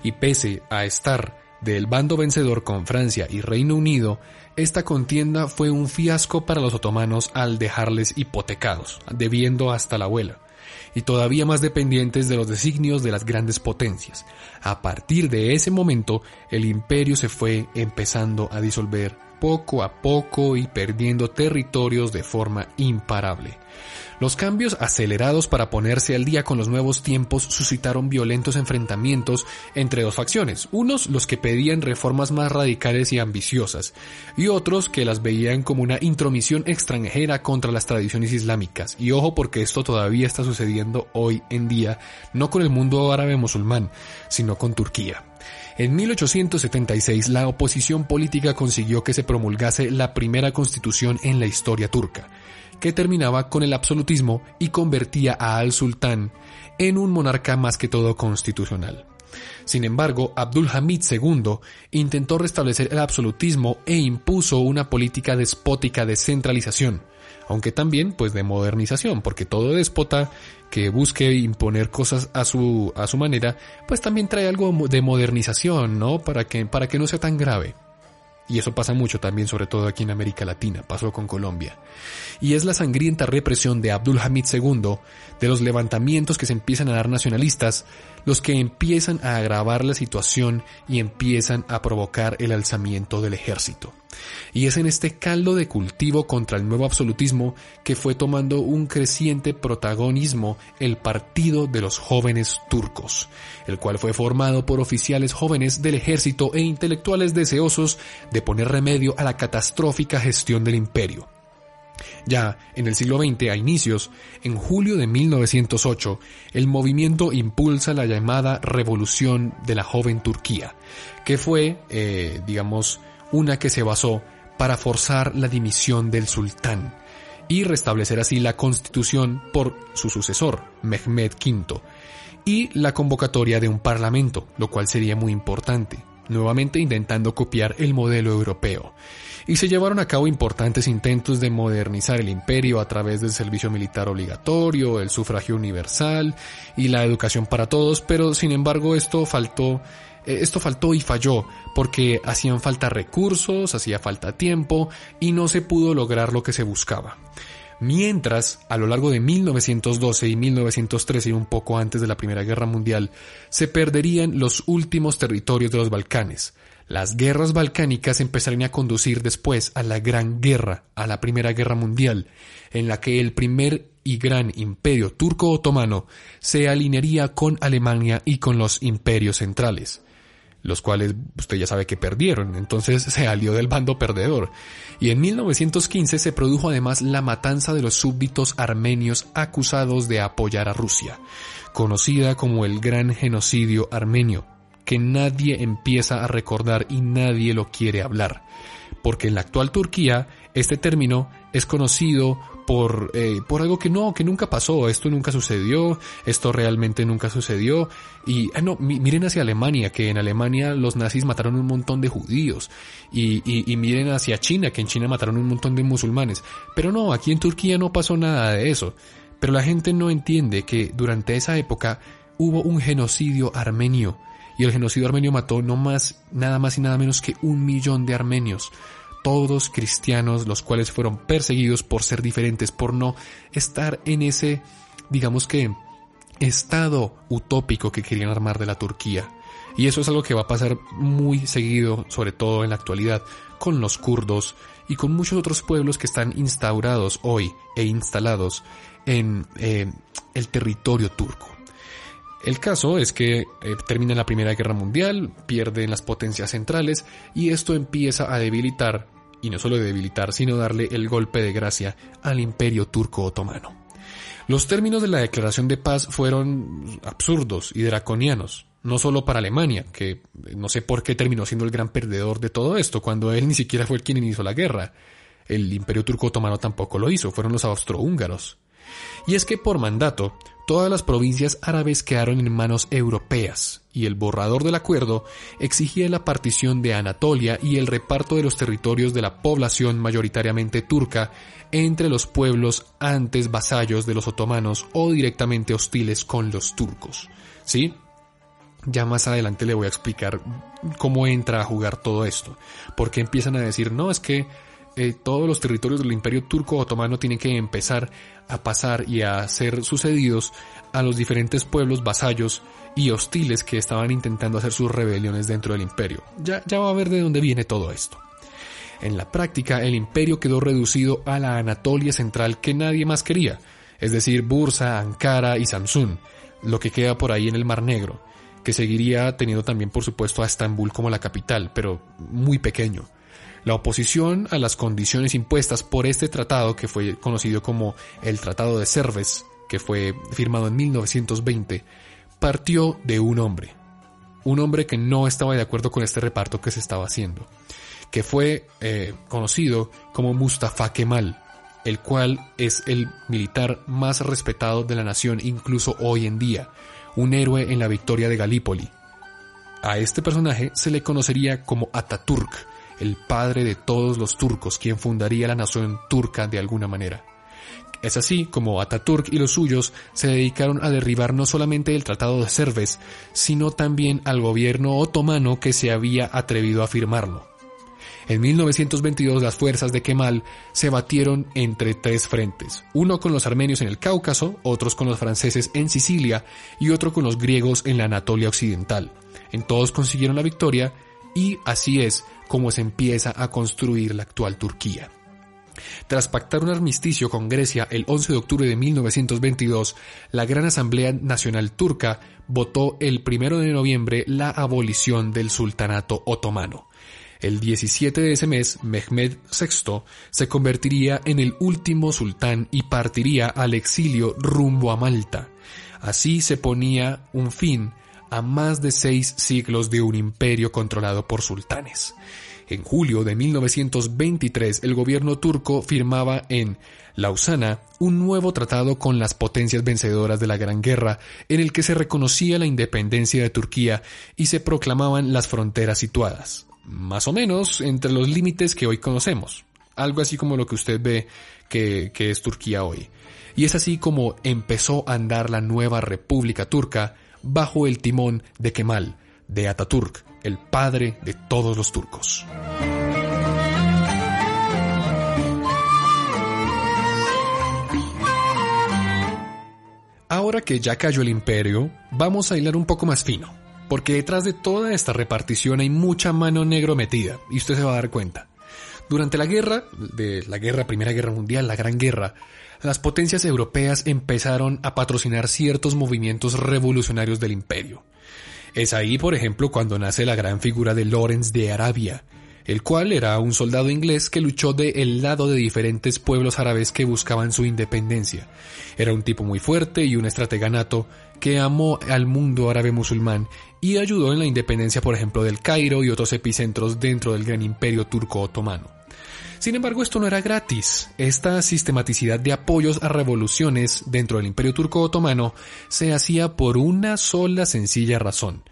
y pese a estar del bando vencedor con Francia y Reino Unido, esta contienda fue un fiasco para los otomanos al dejarles hipotecados, debiendo hasta la abuela, y todavía más dependientes de los designios de las grandes potencias. A partir de ese momento, el imperio se fue empezando a disolver poco a poco y perdiendo territorios de forma imparable. Los cambios acelerados para ponerse al día con los nuevos tiempos suscitaron violentos enfrentamientos entre dos facciones, unos los que pedían reformas más radicales y ambiciosas, y otros que las veían como una intromisión extranjera contra las tradiciones islámicas. Y ojo porque esto todavía está sucediendo hoy en día, no con el mundo árabe musulmán, sino con Turquía. En 1876 la oposición política consiguió que se promulgase la primera constitución en la historia turca que terminaba con el absolutismo y convertía a al sultán en un monarca más que todo constitucional. Sin embargo, Abdul Hamid II intentó restablecer el absolutismo e impuso una política despótica de centralización, aunque también pues de modernización, porque todo déspota que busque imponer cosas a su, a su manera, pues también trae algo de modernización, ¿no? Para que, para que no sea tan grave. Y eso pasa mucho también, sobre todo aquí en América Latina, pasó con Colombia. Y es la sangrienta represión de Abdul Hamid II, de los levantamientos que se empiezan a dar nacionalistas, los que empiezan a agravar la situación y empiezan a provocar el alzamiento del ejército. Y es en este caldo de cultivo contra el nuevo absolutismo que fue tomando un creciente protagonismo el Partido de los Jóvenes Turcos, el cual fue formado por oficiales jóvenes del ejército e intelectuales deseosos de poner remedio a la catastrófica gestión del imperio. Ya en el siglo XX, a inicios, en julio de 1908, el movimiento impulsa la llamada Revolución de la Joven Turquía, que fue, eh, digamos, una que se basó para forzar la dimisión del sultán y restablecer así la constitución por su sucesor, Mehmed V, y la convocatoria de un parlamento, lo cual sería muy importante, nuevamente intentando copiar el modelo europeo. Y se llevaron a cabo importantes intentos de modernizar el imperio a través del servicio militar obligatorio, el sufragio universal y la educación para todos, pero sin embargo esto faltó esto faltó y falló porque hacían falta recursos, hacía falta tiempo y no se pudo lograr lo que se buscaba. Mientras, a lo largo de 1912 y 1913 y un poco antes de la Primera Guerra Mundial, se perderían los últimos territorios de los Balcanes. Las guerras balcánicas empezarían a conducir después a la Gran Guerra, a la Primera Guerra Mundial, en la que el primer y gran imperio turco-otomano se alinearía con Alemania y con los imperios centrales los cuales usted ya sabe que perdieron, entonces se alió del bando perdedor. Y en 1915 se produjo además la matanza de los súbditos armenios acusados de apoyar a Rusia, conocida como el Gran Genocidio Armenio, que nadie empieza a recordar y nadie lo quiere hablar, porque en la actual Turquía este término es conocido por, eh, por algo que no, que nunca pasó, esto nunca sucedió, esto realmente nunca sucedió. Y ah, no, miren hacia Alemania, que en Alemania los nazis mataron un montón de judíos. Y, y, y miren hacia China, que en China mataron un montón de musulmanes. Pero no, aquí en Turquía no pasó nada de eso. Pero la gente no entiende que durante esa época hubo un genocidio armenio. Y el genocidio armenio mató no más, nada más y nada menos que un millón de armenios todos cristianos, los cuales fueron perseguidos por ser diferentes, por no estar en ese, digamos que, estado utópico que querían armar de la Turquía. Y eso es algo que va a pasar muy seguido, sobre todo en la actualidad, con los kurdos y con muchos otros pueblos que están instaurados hoy e instalados en eh, el territorio turco. El caso es que eh, termina la Primera Guerra Mundial, pierden las potencias centrales y esto empieza a debilitar y no solo debilitar, sino darle el golpe de gracia al imperio turco otomano. Los términos de la declaración de paz fueron absurdos y draconianos, no solo para Alemania, que no sé por qué terminó siendo el gran perdedor de todo esto, cuando él ni siquiera fue el quien inició la guerra. El imperio turco otomano tampoco lo hizo, fueron los austrohúngaros. Y es que por mandato, todas las provincias árabes quedaron en manos europeas, y el borrador del acuerdo exigía la partición de Anatolia y el reparto de los territorios de la población mayoritariamente turca entre los pueblos antes vasallos de los otomanos o directamente hostiles con los turcos. ¿Sí? Ya más adelante le voy a explicar cómo entra a jugar todo esto, porque empiezan a decir, no, es que eh, todos los territorios del imperio turco otomano tienen que empezar a pasar y a ser sucedidos a los diferentes pueblos vasallos y hostiles que estaban intentando hacer sus rebeliones dentro del imperio. Ya, ya va a ver de dónde viene todo esto. En la práctica, el imperio quedó reducido a la Anatolia central que nadie más quería, es decir, Bursa, Ankara y Samsun, lo que queda por ahí en el Mar Negro, que seguiría teniendo también por supuesto a Estambul como la capital, pero muy pequeño. La oposición a las condiciones impuestas por este tratado, que fue conocido como el Tratado de Cerves, que fue firmado en 1920, partió de un hombre. Un hombre que no estaba de acuerdo con este reparto que se estaba haciendo, que fue eh, conocido como Mustafa Kemal, el cual es el militar más respetado de la nación incluso hoy en día, un héroe en la victoria de Galípoli. A este personaje se le conocería como Ataturk, el padre de todos los turcos, quien fundaría la nación turca de alguna manera. Es así como Ataturk y los suyos se dedicaron a derribar no solamente el Tratado de Cerves, sino también al gobierno otomano que se había atrevido a firmarlo. En 1922 las fuerzas de Kemal se batieron entre tres frentes, uno con los armenios en el Cáucaso, otros con los franceses en Sicilia y otro con los griegos en la Anatolia Occidental. En todos consiguieron la victoria y así es como se empieza a construir la actual Turquía. Tras pactar un armisticio con Grecia el 11 de octubre de 1922, la Gran Asamblea Nacional Turca votó el 1 de noviembre la abolición del sultanato otomano. El 17 de ese mes, Mehmed VI se convertiría en el último sultán y partiría al exilio rumbo a Malta. Así se ponía un fin a más de seis siglos de un imperio controlado por sultanes. En julio de 1923 el gobierno turco firmaba en Lausana un nuevo tratado con las potencias vencedoras de la Gran Guerra en el que se reconocía la independencia de Turquía y se proclamaban las fronteras situadas, más o menos entre los límites que hoy conocemos, algo así como lo que usted ve que, es Turquía hoy. Y es así como empezó a andar la nueva República Turca bajo el timón de Kemal, de Ataturk, el padre de todos los turcos. Ahora que ya cayó el imperio, vamos a hilar un poco más fino, porque detrás de toda esta repartición hay mucha mano negro metida, y usted se va a dar cuenta. Durante la guerra, de la guerra, Primera Guerra Mundial, la Gran Guerra, las potencias europeas empezaron a patrocinar ciertos movimientos revolucionarios del imperio. Es ahí, por ejemplo, cuando nace la gran figura de Lawrence de Arabia, el cual era un soldado inglés que luchó de el lado de diferentes pueblos árabes que buscaban su independencia. Era un tipo muy fuerte y un estratega nato que amó al mundo árabe musulmán y ayudó en la independencia, por ejemplo, del Cairo y otros epicentros dentro del gran imperio turco otomano. Sin embargo, esto no era gratis. Esta sistematicidad de apoyos a revoluciones dentro del imperio turco otomano se hacía por una sola sencilla razón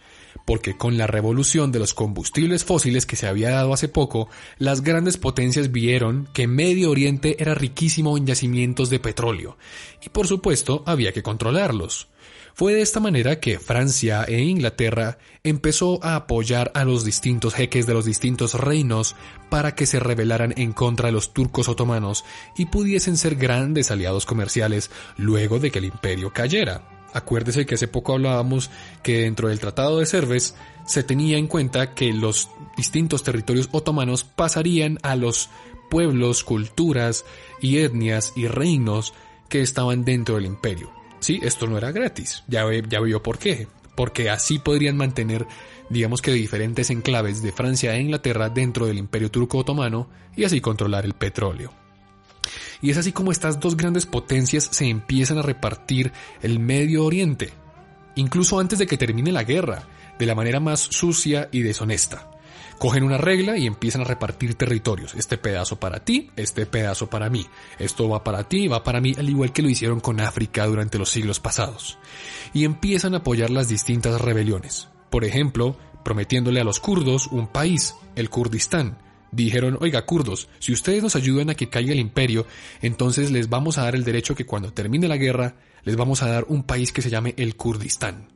porque con la revolución de los combustibles fósiles que se había dado hace poco, las grandes potencias vieron que Medio Oriente era riquísimo en yacimientos de petróleo, y por supuesto había que controlarlos. Fue de esta manera que Francia e Inglaterra empezó a apoyar a los distintos jeques de los distintos reinos para que se rebelaran en contra de los turcos otomanos y pudiesen ser grandes aliados comerciales luego de que el imperio cayera. Acuérdese que hace poco hablábamos que dentro del Tratado de Cerves se tenía en cuenta que los distintos territorios otomanos pasarían a los pueblos, culturas y etnias y reinos que estaban dentro del imperio. Sí, esto no era gratis, ya, ya vio por qué, porque así podrían mantener digamos que diferentes enclaves de Francia e Inglaterra dentro del imperio turco otomano y así controlar el petróleo. Y es así como estas dos grandes potencias se empiezan a repartir el Medio Oriente, incluso antes de que termine la guerra, de la manera más sucia y deshonesta. Cogen una regla y empiezan a repartir territorios. Este pedazo para ti, este pedazo para mí. Esto va para ti, va para mí, al igual que lo hicieron con África durante los siglos pasados. Y empiezan a apoyar las distintas rebeliones. Por ejemplo, prometiéndole a los kurdos un país, el Kurdistán, dijeron, oiga, kurdos, si ustedes nos ayudan a que caiga el imperio, entonces les vamos a dar el derecho que cuando termine la guerra, les vamos a dar un país que se llame el Kurdistán.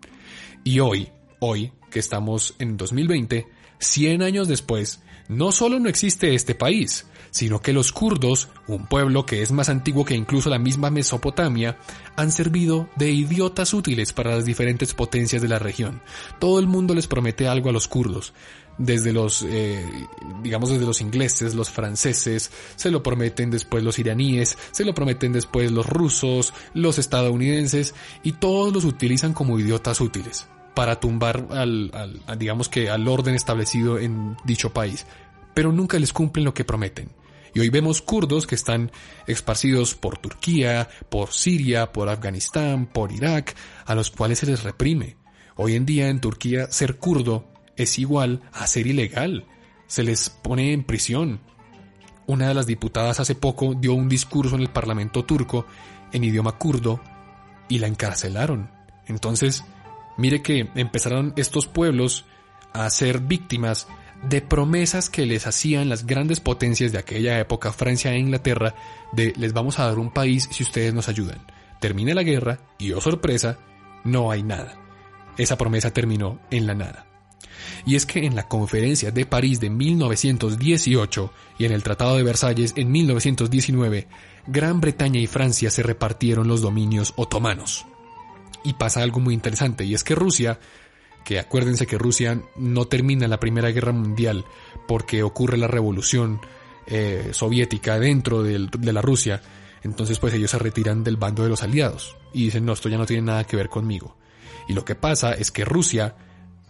Y hoy, hoy, que estamos en 2020, 100 años después, no solo no existe este país, sino que los kurdos, un pueblo que es más antiguo que incluso la misma Mesopotamia, han servido de idiotas útiles para las diferentes potencias de la región. Todo el mundo les promete algo a los kurdos, desde los, eh, digamos, desde los ingleses, los franceses, se lo prometen después los iraníes, se lo prometen después los rusos, los estadounidenses, y todos los utilizan como idiotas útiles para tumbar al, al, digamos que al orden establecido en dicho país, pero nunca les cumplen lo que prometen. Y hoy vemos kurdos que están esparcidos por Turquía, por Siria, por Afganistán, por Irak, a los cuales se les reprime. Hoy en día en Turquía ser kurdo es igual a ser ilegal. Se les pone en prisión. Una de las diputadas hace poco dio un discurso en el Parlamento turco en idioma kurdo y la encarcelaron. Entonces, mire que empezaron estos pueblos a ser víctimas de promesas que les hacían las grandes potencias de aquella época, Francia e Inglaterra, de les vamos a dar un país si ustedes nos ayudan. Termina la guerra y, oh sorpresa, no hay nada. Esa promesa terminó en la nada. Y es que en la Conferencia de París de 1918 y en el Tratado de Versalles en 1919, Gran Bretaña y Francia se repartieron los dominios otomanos. Y pasa algo muy interesante, y es que Rusia, que acuérdense que Rusia no termina la Primera Guerra Mundial porque ocurre la revolución eh, soviética dentro de la Rusia, entonces pues ellos se retiran del bando de los aliados y dicen no, esto ya no tiene nada que ver conmigo. Y lo que pasa es que Rusia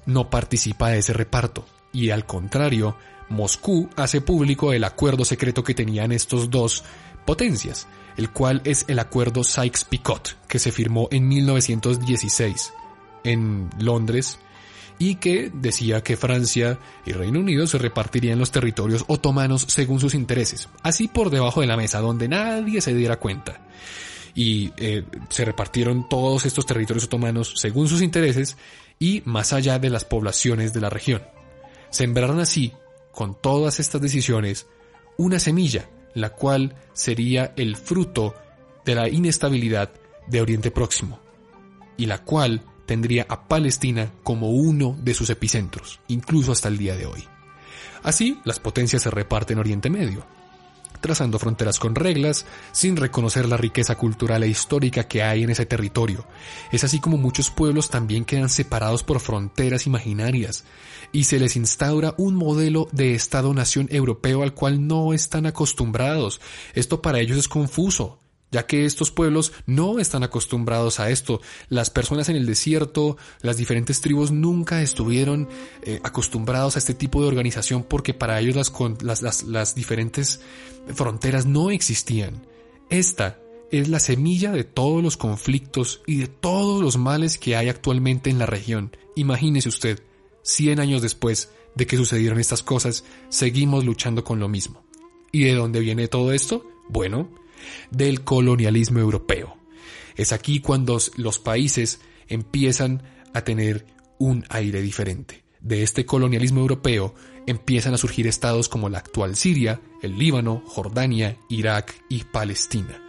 no participa de ese reparto y al contrario, Moscú hace público el acuerdo secreto que tenían estos dos potencias, el cual es el acuerdo Sykes-Picot, que se firmó en 1916 en Londres y que decía que Francia y Reino Unido se repartirían los territorios otomanos según sus intereses, así por debajo de la mesa, donde nadie se diera cuenta. Y eh, se repartieron todos estos territorios otomanos según sus intereses y más allá de las poblaciones de la región. Sembraron así, con todas estas decisiones, una semilla, la cual sería el fruto de la inestabilidad de Oriente Próximo, y la cual tendría a Palestina como uno de sus epicentros, incluso hasta el día de hoy. Así, las potencias se reparten en Oriente Medio, trazando fronteras con reglas, sin reconocer la riqueza cultural e histórica que hay en ese territorio. Es así como muchos pueblos también quedan separados por fronteras imaginarias, y se les instaura un modelo de Estado-nación europeo al cual no están acostumbrados. Esto para ellos es confuso ya que estos pueblos no están acostumbrados a esto. Las personas en el desierto, las diferentes tribus nunca estuvieron eh, acostumbrados a este tipo de organización porque para ellos las, las, diferentes fronteras no existían. Esta es la semilla de todos los conflictos y de todos los males que hay actualmente en la región. Imagínese usted, 100 años después de que sucedieron estas cosas, seguimos luchando con lo mismo. ¿Y de dónde viene todo esto? Bueno, del colonialismo europeo. Es aquí cuando los países empiezan a tener un aire diferente. De este colonialismo europeo empiezan a surgir estados como la actual Siria, el Líbano, Jordania, Irak y Palestina.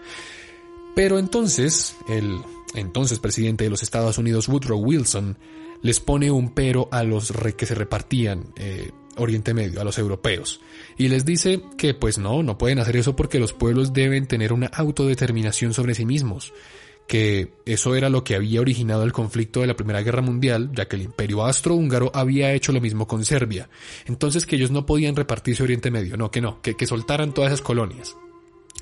Pero entonces, el entonces presidente de los Estados Unidos, Woodrow Wilson, les pone un pero a los que se repartían eh, Oriente Medio, a los europeos, y les dice que pues no, no pueden hacer eso porque los pueblos deben tener una autodeterminación sobre sí mismos, que eso era lo que había originado el conflicto de la Primera Guerra Mundial, ya que el imperio austrohúngaro había hecho lo mismo con Serbia, entonces que ellos no podían repartirse Oriente Medio, no, que no, que, que soltaran todas esas colonias.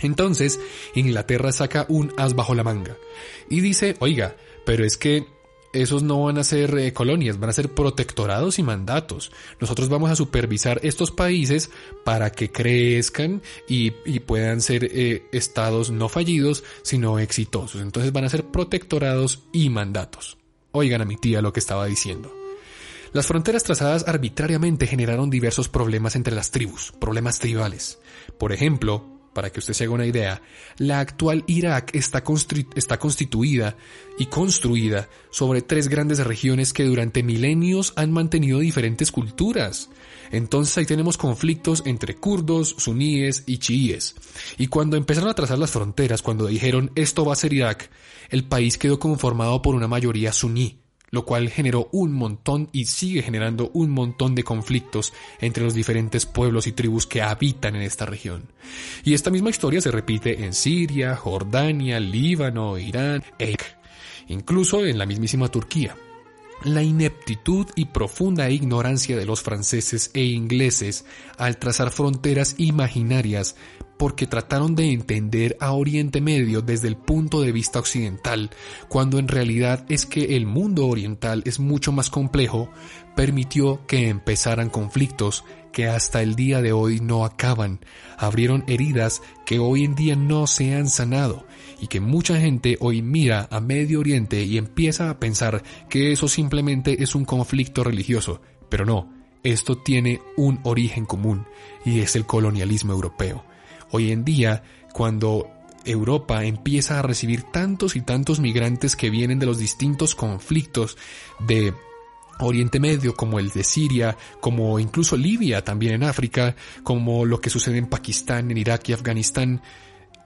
Entonces, Inglaterra saca un as bajo la manga y dice, oiga, pero es que esos no van a ser eh, colonias, van a ser protectorados y mandatos. Nosotros vamos a supervisar estos países para que crezcan y, puedan ser eh, estados no fallidos, sino exitosos. Entonces van a ser protectorados y mandatos. Oigan a mi tía lo que estaba diciendo. Las fronteras trazadas arbitrariamente generaron diversos problemas entre las tribus, problemas tribales. Por ejemplo, para que usted se haga una idea, la actual Irak está, está constituida y construida sobre tres grandes regiones que durante milenios han mantenido diferentes culturas. Entonces ahí tenemos conflictos entre kurdos, suníes y chiíes. Y cuando empezaron a trazar las fronteras, cuando dijeron esto va a ser Irak, el país quedó conformado por una mayoría suní lo cual generó un montón y sigue generando un montón de conflictos entre los diferentes pueblos y tribus que habitan en esta región. Y esta misma historia se repite en Siria, Jordania, Líbano, Irán, e incluso en la mismísima Turquía. La ineptitud y profunda ignorancia de los franceses e ingleses al trazar fronteras imaginarias porque trataron de entender a Oriente Medio desde el punto de vista occidental, cuando en realidad es que el mundo oriental es mucho más complejo, permitió que empezaran conflictos que hasta el día de hoy no acaban, abrieron heridas que hoy en día no se han sanado y que mucha gente hoy mira a Medio Oriente y empieza a pensar que eso simplemente es un conflicto religioso, pero no, esto tiene un origen común y es el colonialismo europeo. Hoy en día, cuando Europa empieza a recibir tantos y tantos migrantes que vienen de los distintos conflictos de Oriente Medio, como el de Siria, como incluso Libia también en África, como lo que sucede en Pakistán, en Irak y Afganistán,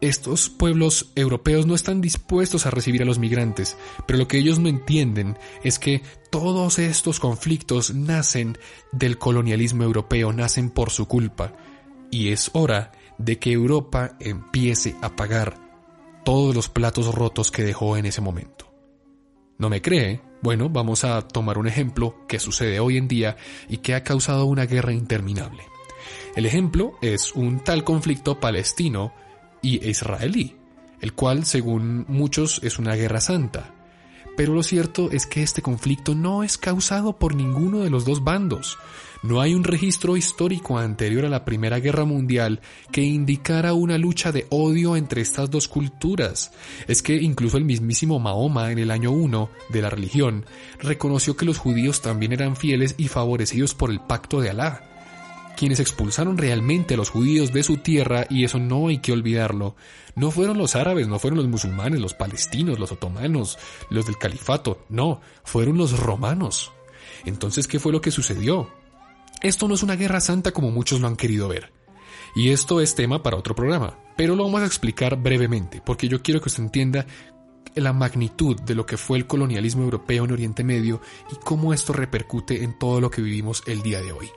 estos pueblos europeos no están dispuestos a recibir a los migrantes, pero lo que ellos no entienden es que todos estos conflictos nacen del colonialismo europeo, nacen por su culpa. Y es hora de que Europa empiece a pagar todos los platos rotos que dejó en ese momento. ¿No me cree? Bueno, vamos a tomar un ejemplo que sucede hoy en día y que ha causado una guerra interminable. El ejemplo es un tal conflicto palestino y israelí, el cual según muchos es una guerra santa. Pero lo cierto es que este conflicto no es causado por ninguno de los dos bandos. No hay un registro histórico anterior a la Primera Guerra Mundial que indicara una lucha de odio entre estas dos culturas. Es que incluso el mismísimo Mahoma en el año 1 de la religión reconoció que los judíos también eran fieles y favorecidos por el pacto de Alá. Quienes expulsaron realmente a los judíos de su tierra, y eso no hay que olvidarlo, no fueron los árabes, no fueron los musulmanes, los palestinos, los otomanos, los del califato, no, fueron los romanos. Entonces, ¿qué fue lo que sucedió? Esto no es una guerra santa como muchos lo han querido ver. Y esto es tema para otro programa, pero lo vamos a explicar brevemente, porque yo quiero que usted entienda la magnitud de lo que fue el colonialismo europeo en Oriente Medio y cómo esto repercute en todo lo que vivimos el día de hoy.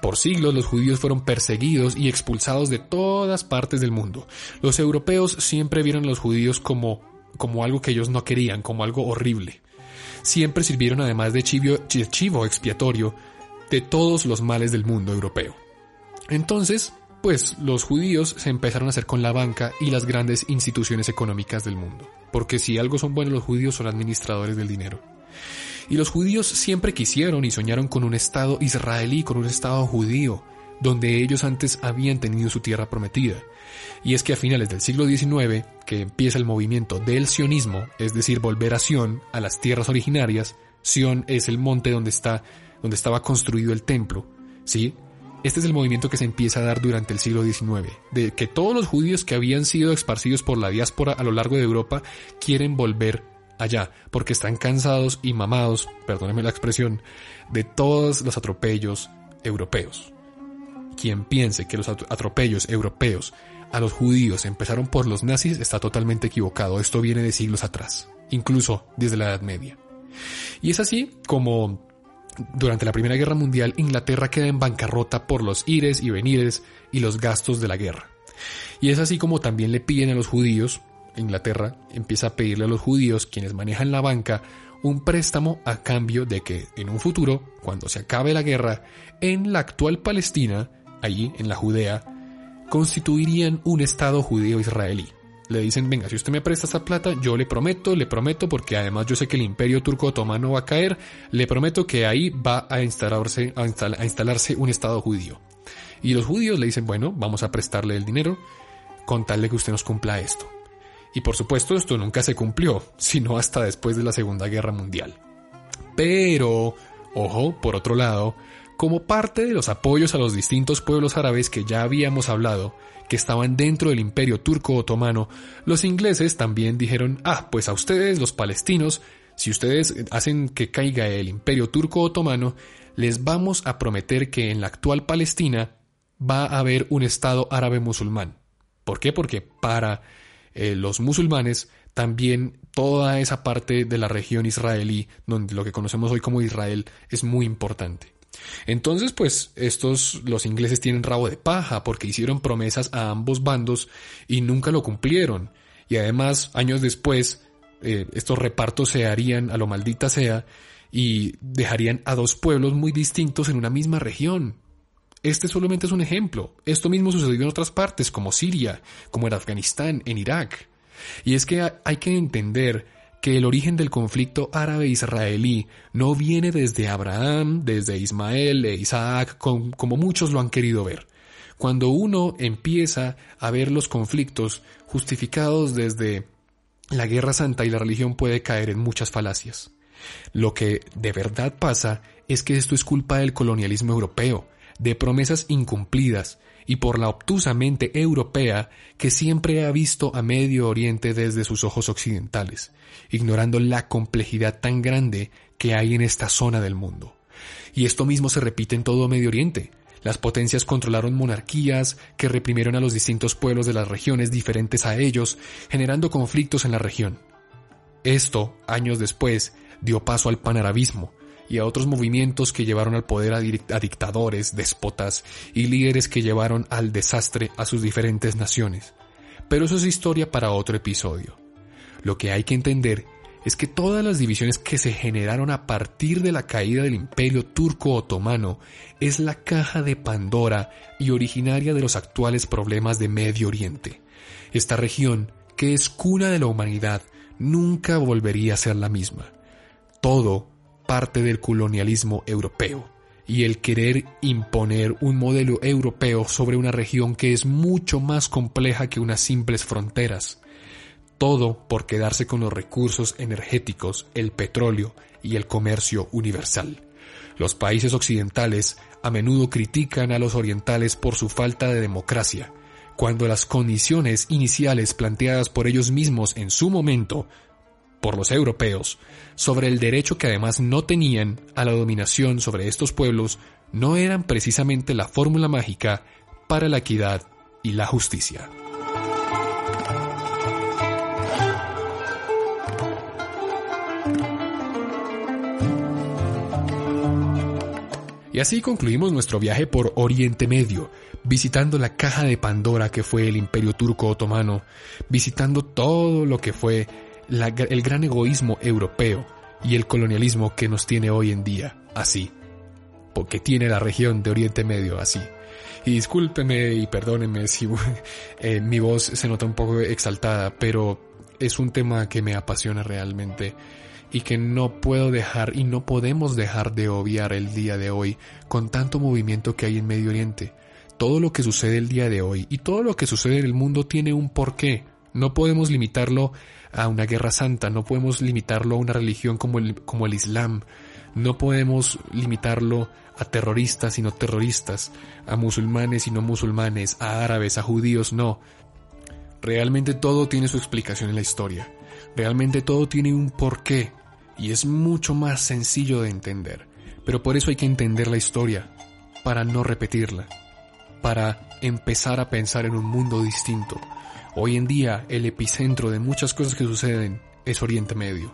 Por siglos los judíos fueron perseguidos y expulsados de todas partes del mundo. Los europeos siempre vieron a los judíos como, como algo que ellos no querían, como algo horrible. Siempre sirvieron además de chivo expiatorio de todos los males del mundo europeo. Entonces, pues los judíos se empezaron a hacer con la banca y las grandes instituciones económicas del mundo. Porque si algo son buenos los judíos son administradores del dinero. Y los judíos siempre quisieron y soñaron con un Estado israelí, con un Estado judío, donde ellos antes habían tenido su tierra prometida. Y es que a finales del siglo XIX, que empieza el movimiento del sionismo, es decir, volver a Sion, a las tierras originarias, Sion es el monte donde está, donde estaba construido el templo, ¿sí? Este es el movimiento que se empieza a dar durante el siglo XIX, de que todos los judíos que habían sido esparcidos por la diáspora a lo largo de Europa quieren volver allá, porque están cansados y mamados, perdónenme la expresión, de todos los atropellos europeos. Quien piense que los atropellos europeos a los judíos empezaron por los nazis está totalmente equivocado. Esto viene de siglos atrás, incluso desde la Edad Media. Y es así como durante la Primera Guerra Mundial Inglaterra queda en bancarrota por los ires y venires y los gastos de la guerra. Y es así como también le piden a los judíos, Inglaterra empieza a pedirle a los judíos, quienes manejan la banca, un préstamo a cambio de que en un futuro, cuando se acabe la guerra, en la actual Palestina, allí en la Judea, constituirían un Estado judío israelí. Le dicen, venga, si usted me presta esta plata, yo le prometo, le prometo, porque además yo sé que el imperio turco otomano va a caer, le prometo que ahí va a instalarse, a, a instalarse un Estado judío. Y los judíos le dicen, bueno, vamos a prestarle el dinero con tal de que usted nos cumpla esto. Y por supuesto esto nunca se cumplió, sino hasta después de la Segunda Guerra Mundial. Pero, ojo, por otro lado, como parte de los apoyos a los distintos pueblos árabes que ya habíamos hablado, que estaban dentro del imperio turco otomano, los ingleses también dijeron, ah, pues a ustedes los palestinos, si ustedes hacen que caiga el imperio turco otomano, les vamos a prometer que en la actual Palestina va a haber un Estado árabe musulmán. ¿Por qué? Porque para eh, los musulmanes también toda esa parte de la región israelí, donde lo que conocemos hoy como Israel, es muy importante. Entonces, pues estos, los ingleses tienen rabo de paja porque hicieron promesas a ambos bandos y nunca lo cumplieron. Y además, años después, eh, estos repartos se harían a lo maldita sea y dejarían a dos pueblos muy distintos en una misma región. Este solamente es un ejemplo. Esto mismo sucedió en otras partes, como Siria, como en Afganistán, en Irak. Y es que hay que entender que el origen del conflicto árabe-israelí no viene desde Abraham, desde Ismael e Isaac, como muchos lo han querido ver. Cuando uno empieza a ver los conflictos justificados desde la guerra santa y la religión puede caer en muchas falacias. Lo que de verdad pasa es que esto es culpa del colonialismo europeo, de promesas incumplidas y por la obtusa mente europea que siempre ha visto a Medio Oriente desde sus ojos occidentales, ignorando la complejidad tan grande que hay en esta zona del mundo. Y esto mismo se repite en todo Medio Oriente. Las potencias controlaron monarquías que reprimieron a los distintos pueblos de las regiones diferentes a ellos, generando conflictos en la región. Esto, años después, dio paso al panarabismo, y a otros movimientos que llevaron al poder a, dictadores, déspotas y líderes que llevaron al desastre a sus diferentes naciones. Pero eso es historia para otro episodio. Lo que hay que entender es que todas las divisiones que se generaron a partir de la caída del imperio turco otomano es la caja de Pandora y originaria de los actuales problemas de Medio Oriente. Esta región, que es cuna de la humanidad, nunca volvería a ser la misma. Todo parte del colonialismo europeo y el querer imponer un modelo europeo sobre una región que es mucho más compleja que unas simples fronteras. Todo por quedarse con los recursos energéticos, el petróleo y el comercio universal. Los países occidentales a menudo critican a los orientales por su falta de democracia, cuando las condiciones iniciales planteadas por ellos mismos en su momento por los europeos sobre el derecho que además no tenían a la dominación sobre estos pueblos no eran precisamente la fórmula mágica para la equidad y la justicia. Y así concluimos nuestro viaje por Oriente Medio, visitando la caja de Pandora que fue el imperio turco otomano, visitando todo lo que fue el gran egoísmo europeo y el colonialismo que nos tiene hoy en día así, porque tiene la región de Oriente Medio así. Y discúlpeme y perdónenme si <laughs> eh, mi voz se nota un poco exaltada, pero es un tema que me apasiona realmente y que no puedo dejar y no podemos dejar de obviar el día de hoy con tanto movimiento que hay en Medio Oriente. Todo lo que sucede el día de hoy y todo lo que sucede en el mundo tiene un porqué. No podemos limitarlo a una guerra santa, no podemos limitarlo a una religión como el, como el Islam, no podemos limitarlo a terroristas y no terroristas, a musulmanes y no musulmanes, a árabes, a judíos, no. Realmente todo tiene su explicación en la historia. Realmente todo tiene un porqué y es mucho más sencillo de entender. Pero por eso hay que entender la historia, para no repetirla, para empezar a pensar en un mundo distinto. Hoy en día el epicentro de muchas cosas que suceden es Oriente Medio.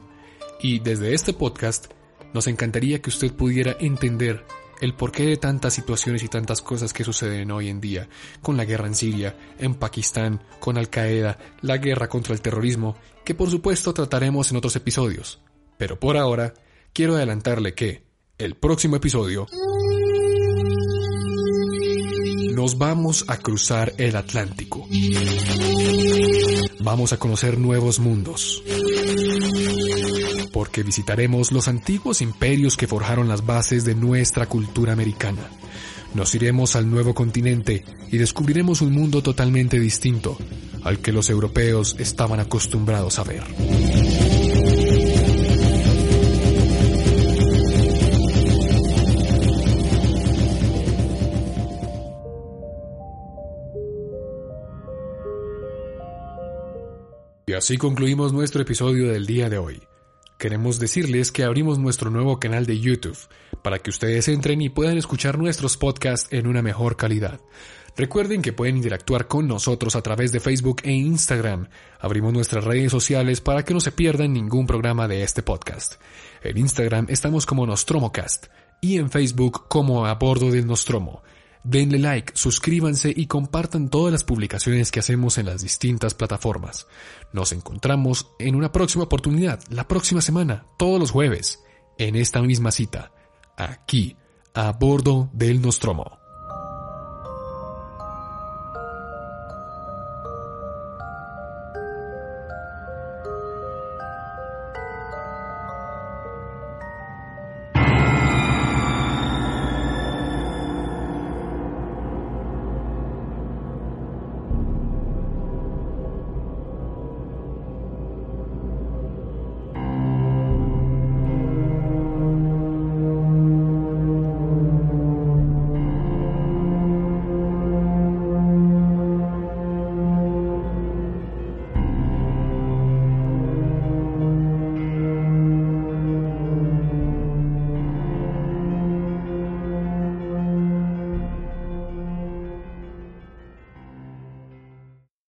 Y desde este podcast nos encantaría que usted pudiera entender el porqué de tantas situaciones y tantas cosas que suceden hoy en día, con la guerra en Siria, en Pakistán, con Al Qaeda, la guerra contra el terrorismo, que por supuesto trataremos en otros episodios. Pero por ahora, quiero adelantarle que el próximo episodio nos vamos a cruzar el Atlántico. Vamos a conocer nuevos mundos porque visitaremos los antiguos imperios que forjaron las bases de nuestra cultura americana. Nos iremos al nuevo continente y descubriremos un mundo totalmente distinto al que los europeos estaban acostumbrados a ver. Y así concluimos nuestro episodio del día de hoy queremos decirles que abrimos nuestro nuevo canal de YouTube para que ustedes entren y puedan escuchar nuestros podcasts en una mejor calidad. Recuerden que pueden interactuar con nosotros a través de Facebook e Instagram. Abrimos nuestras redes sociales para que no se pierdan ningún programa de este podcast. En Instagram estamos como Nostromocast y en Facebook como A Bordo del Nostromo. Denle like, suscríbanse y compartan todas las publicaciones que hacemos en las distintas plataformas. Nos encontramos en una próxima oportunidad, la próxima semana, todos los jueves, en esta misma cita, aquí, a bordo del Nostromo.